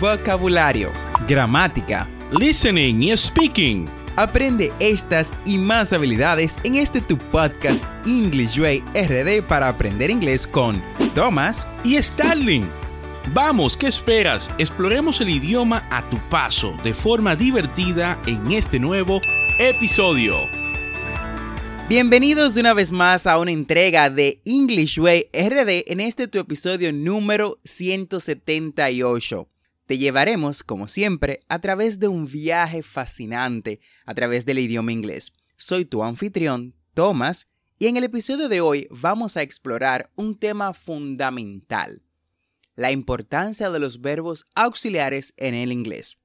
vocabulario, gramática, listening y speaking. Aprende estas y más habilidades en este tu podcast English Way RD para aprender inglés con Thomas y Starling. Vamos, ¿qué esperas? Exploremos el idioma a tu paso de forma divertida en este nuevo episodio. Bienvenidos una vez más a una entrega de English Way RD en este tu episodio número 178. Te llevaremos, como siempre, a través de un viaje fascinante a través del idioma inglés. Soy tu anfitrión, Thomas, y en el episodio de hoy vamos a explorar un tema fundamental, la importancia de los verbos auxiliares en el inglés.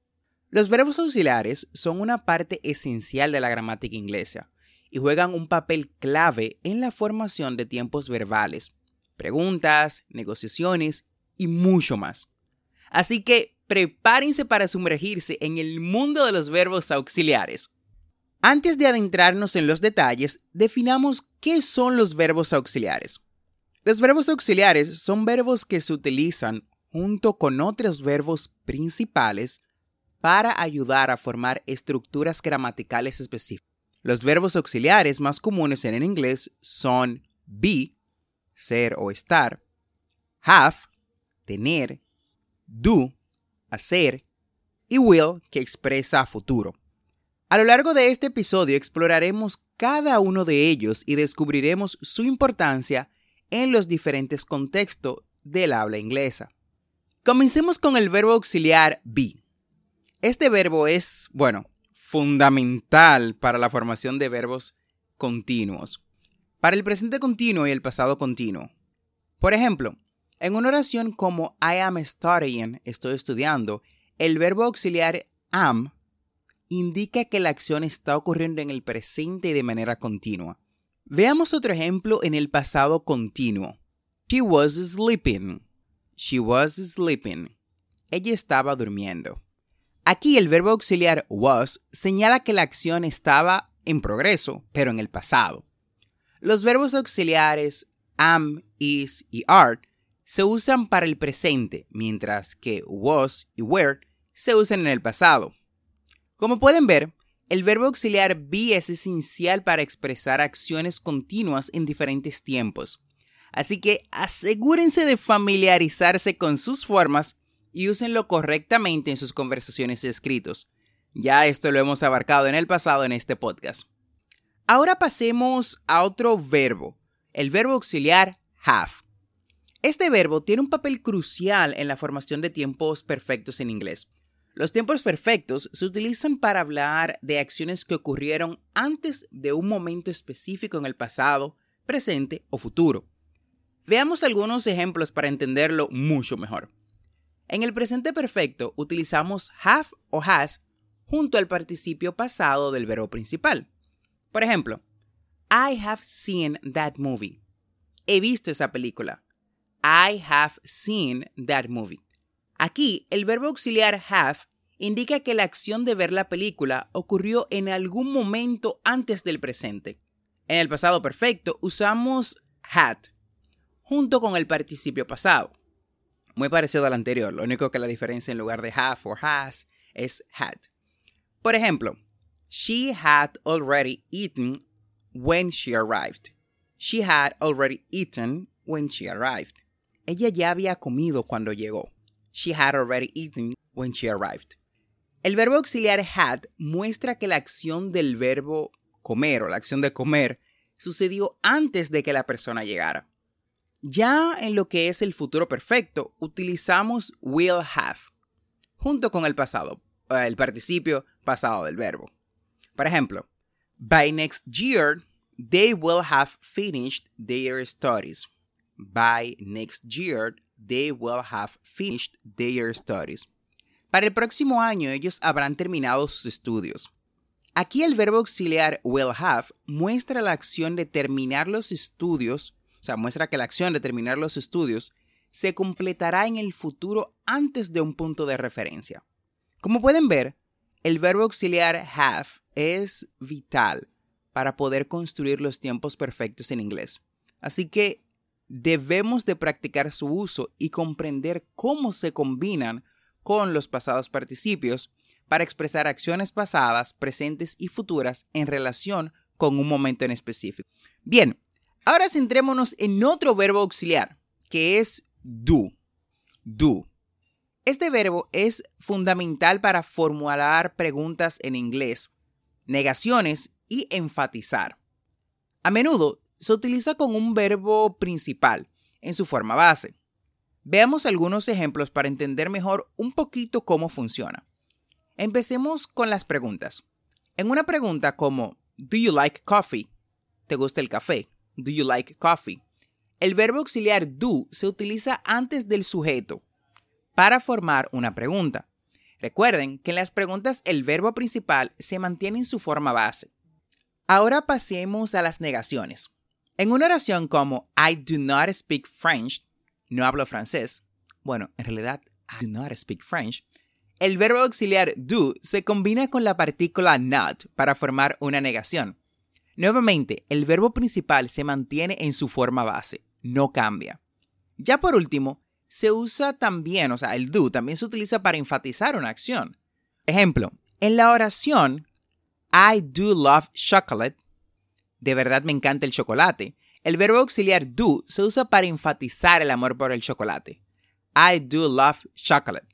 Los verbos auxiliares son una parte esencial de la gramática inglesa y juegan un papel clave en la formación de tiempos verbales, preguntas, negociaciones y mucho más. Así que prepárense para sumergirse en el mundo de los verbos auxiliares. Antes de adentrarnos en los detalles, definamos qué son los verbos auxiliares. Los verbos auxiliares son verbos que se utilizan junto con otros verbos principales para ayudar a formar estructuras gramaticales específicas. Los verbos auxiliares más comunes en el inglés son be, ser o estar, have, tener, do, hacer, y will, que expresa futuro. A lo largo de este episodio exploraremos cada uno de ellos y descubriremos su importancia en los diferentes contextos del habla inglesa. Comencemos con el verbo auxiliar be. Este verbo es, bueno, fundamental para la formación de verbos continuos, para el presente continuo y el pasado continuo. Por ejemplo, en una oración como I am studying, estoy estudiando, el verbo auxiliar am indica que la acción está ocurriendo en el presente de manera continua. Veamos otro ejemplo en el pasado continuo. She was sleeping. She was sleeping. Ella estaba durmiendo. Aquí el verbo auxiliar was señala que la acción estaba en progreso, pero en el pasado. Los verbos auxiliares am, is y are se usan para el presente, mientras que was y were se usan en el pasado. Como pueden ver, el verbo auxiliar be es esencial para expresar acciones continuas en diferentes tiempos. Así que asegúrense de familiarizarse con sus formas y úsenlo correctamente en sus conversaciones y escritos. Ya esto lo hemos abarcado en el pasado en este podcast. Ahora pasemos a otro verbo, el verbo auxiliar have. Este verbo tiene un papel crucial en la formación de tiempos perfectos en inglés. Los tiempos perfectos se utilizan para hablar de acciones que ocurrieron antes de un momento específico en el pasado, presente o futuro. Veamos algunos ejemplos para entenderlo mucho mejor. En el presente perfecto utilizamos have o has junto al participio pasado del verbo principal. Por ejemplo, I have seen that movie. He visto esa película. I have seen that movie. Aquí, el verbo auxiliar have indica que la acción de ver la película ocurrió en algún momento antes del presente. En el pasado perfecto usamos had junto con el participio pasado muy parecido al anterior, lo único que la diferencia en lugar de have o has es had. Por ejemplo, she had already eaten when she arrived. She had already eaten when she arrived. Ella ya había comido cuando llegó. She had already eaten when she arrived. El verbo auxiliar had muestra que la acción del verbo comer o la acción de comer sucedió antes de que la persona llegara. Ya en lo que es el futuro perfecto, utilizamos will have junto con el pasado, eh, el participio pasado del verbo. Por ejemplo, by next year, they will have finished their studies. By next year, they will have finished their studies. Para el próximo año, ellos habrán terminado sus estudios. Aquí el verbo auxiliar will have muestra la acción de terminar los estudios o sea, muestra que la acción de terminar los estudios se completará en el futuro antes de un punto de referencia. Como pueden ver, el verbo auxiliar have es vital para poder construir los tiempos perfectos en inglés. Así que debemos de practicar su uso y comprender cómo se combinan con los pasados participios para expresar acciones pasadas, presentes y futuras en relación con un momento en específico. Bien, ahora centrémonos en otro verbo auxiliar, que es do. Do. Este verbo es fundamental para formular preguntas en inglés, negaciones y enfatizar. A menudo se utiliza con un verbo principal en su forma base. Veamos algunos ejemplos para entender mejor un poquito cómo funciona. Empecemos con las preguntas. En una pregunta como Do you like coffee? ¿Te gusta el café? Do you like coffee? El verbo auxiliar do se utiliza antes del sujeto para formar una pregunta. Recuerden que en las preguntas el verbo principal se mantiene en su forma base. Ahora pasemos a las negaciones. En una oración como I do not speak French, no hablo francés, bueno, en realidad, I do not speak French, el verbo auxiliar do se combina con la partícula not para formar una negación. Nuevamente, el verbo principal se mantiene en su forma base, no cambia. Ya por último, se usa también, o sea, el do también se utiliza para enfatizar una acción. Ejemplo, en la oración I do love chocolate, de verdad me encanta el chocolate, el verbo auxiliar do se usa para enfatizar el amor por el chocolate. I do love chocolate.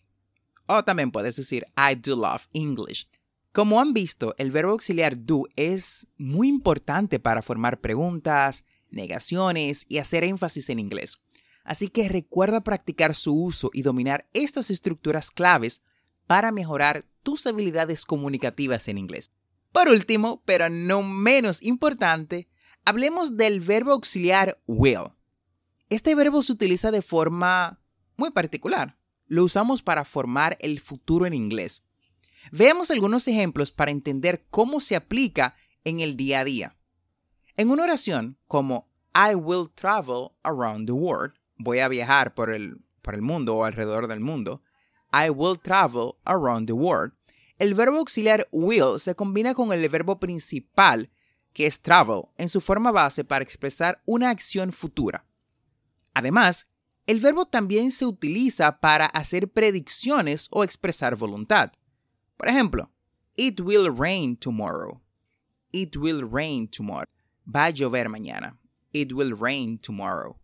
O también puedes decir I do love English. Como han visto, el verbo auxiliar do es muy importante para formar preguntas, negaciones y hacer énfasis en inglés. Así que recuerda practicar su uso y dominar estas estructuras claves para mejorar tus habilidades comunicativas en inglés. Por último, pero no menos importante, Hablemos del verbo auxiliar will. Este verbo se utiliza de forma muy particular. Lo usamos para formar el futuro en inglés. Veamos algunos ejemplos para entender cómo se aplica en el día a día. En una oración como I will travel around the world, voy a viajar por el, por el mundo o alrededor del mundo, I will travel around the world, el verbo auxiliar will se combina con el verbo principal que es travel, en su forma base para expresar una acción futura. Además, el verbo también se utiliza para hacer predicciones o expresar voluntad. Por ejemplo, It will rain tomorrow. It will rain tomorrow. Va a llover mañana. It will rain tomorrow.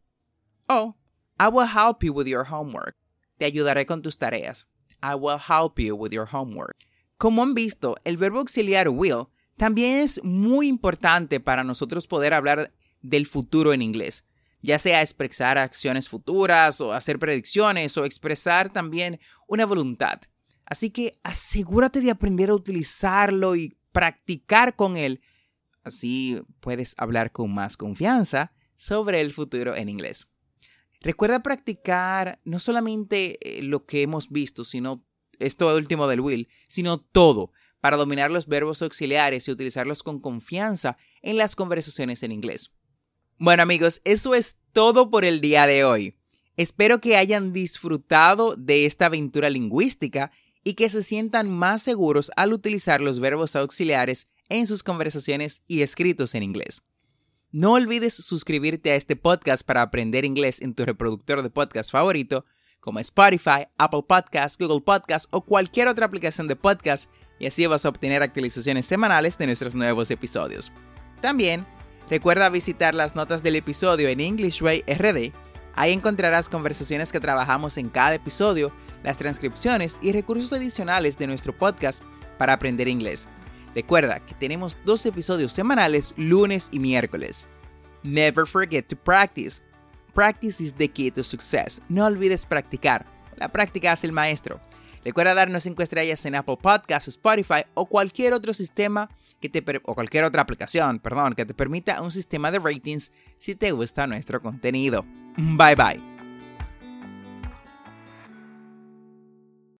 O I will help you with your homework. Te ayudaré con tus tareas. I will help you with your homework. Como han visto, el verbo auxiliar will también es muy importante para nosotros poder hablar del futuro en inglés, ya sea expresar acciones futuras o hacer predicciones o expresar también una voluntad. Así que asegúrate de aprender a utilizarlo y practicar con él. Así puedes hablar con más confianza sobre el futuro en inglés. Recuerda practicar no solamente eh, lo que hemos visto, sino esto último del Will, sino todo para dominar los verbos auxiliares y utilizarlos con confianza en las conversaciones en inglés. Bueno amigos, eso es todo por el día de hoy. Espero que hayan disfrutado de esta aventura lingüística y que se sientan más seguros al utilizar los verbos auxiliares en sus conversaciones y escritos en inglés. No olvides suscribirte a este podcast para aprender inglés en tu reproductor de podcast favorito, como Spotify, Apple Podcasts, Google Podcasts o cualquier otra aplicación de podcast y así vas a obtener actualizaciones semanales de nuestros nuevos episodios. También, recuerda visitar las notas del episodio en English Way RD. Ahí encontrarás conversaciones que trabajamos en cada episodio, las transcripciones y recursos adicionales de nuestro podcast para aprender inglés. Recuerda que tenemos dos episodios semanales lunes y miércoles. Never forget to practice. Practice is the key to success. No olvides practicar. La práctica hace el maestro. Recuerda darnos 5 estrellas en Apple Podcasts, Spotify o cualquier otro sistema que te o cualquier otra aplicación, perdón, que te permita un sistema de ratings si te gusta nuestro contenido. Bye bye.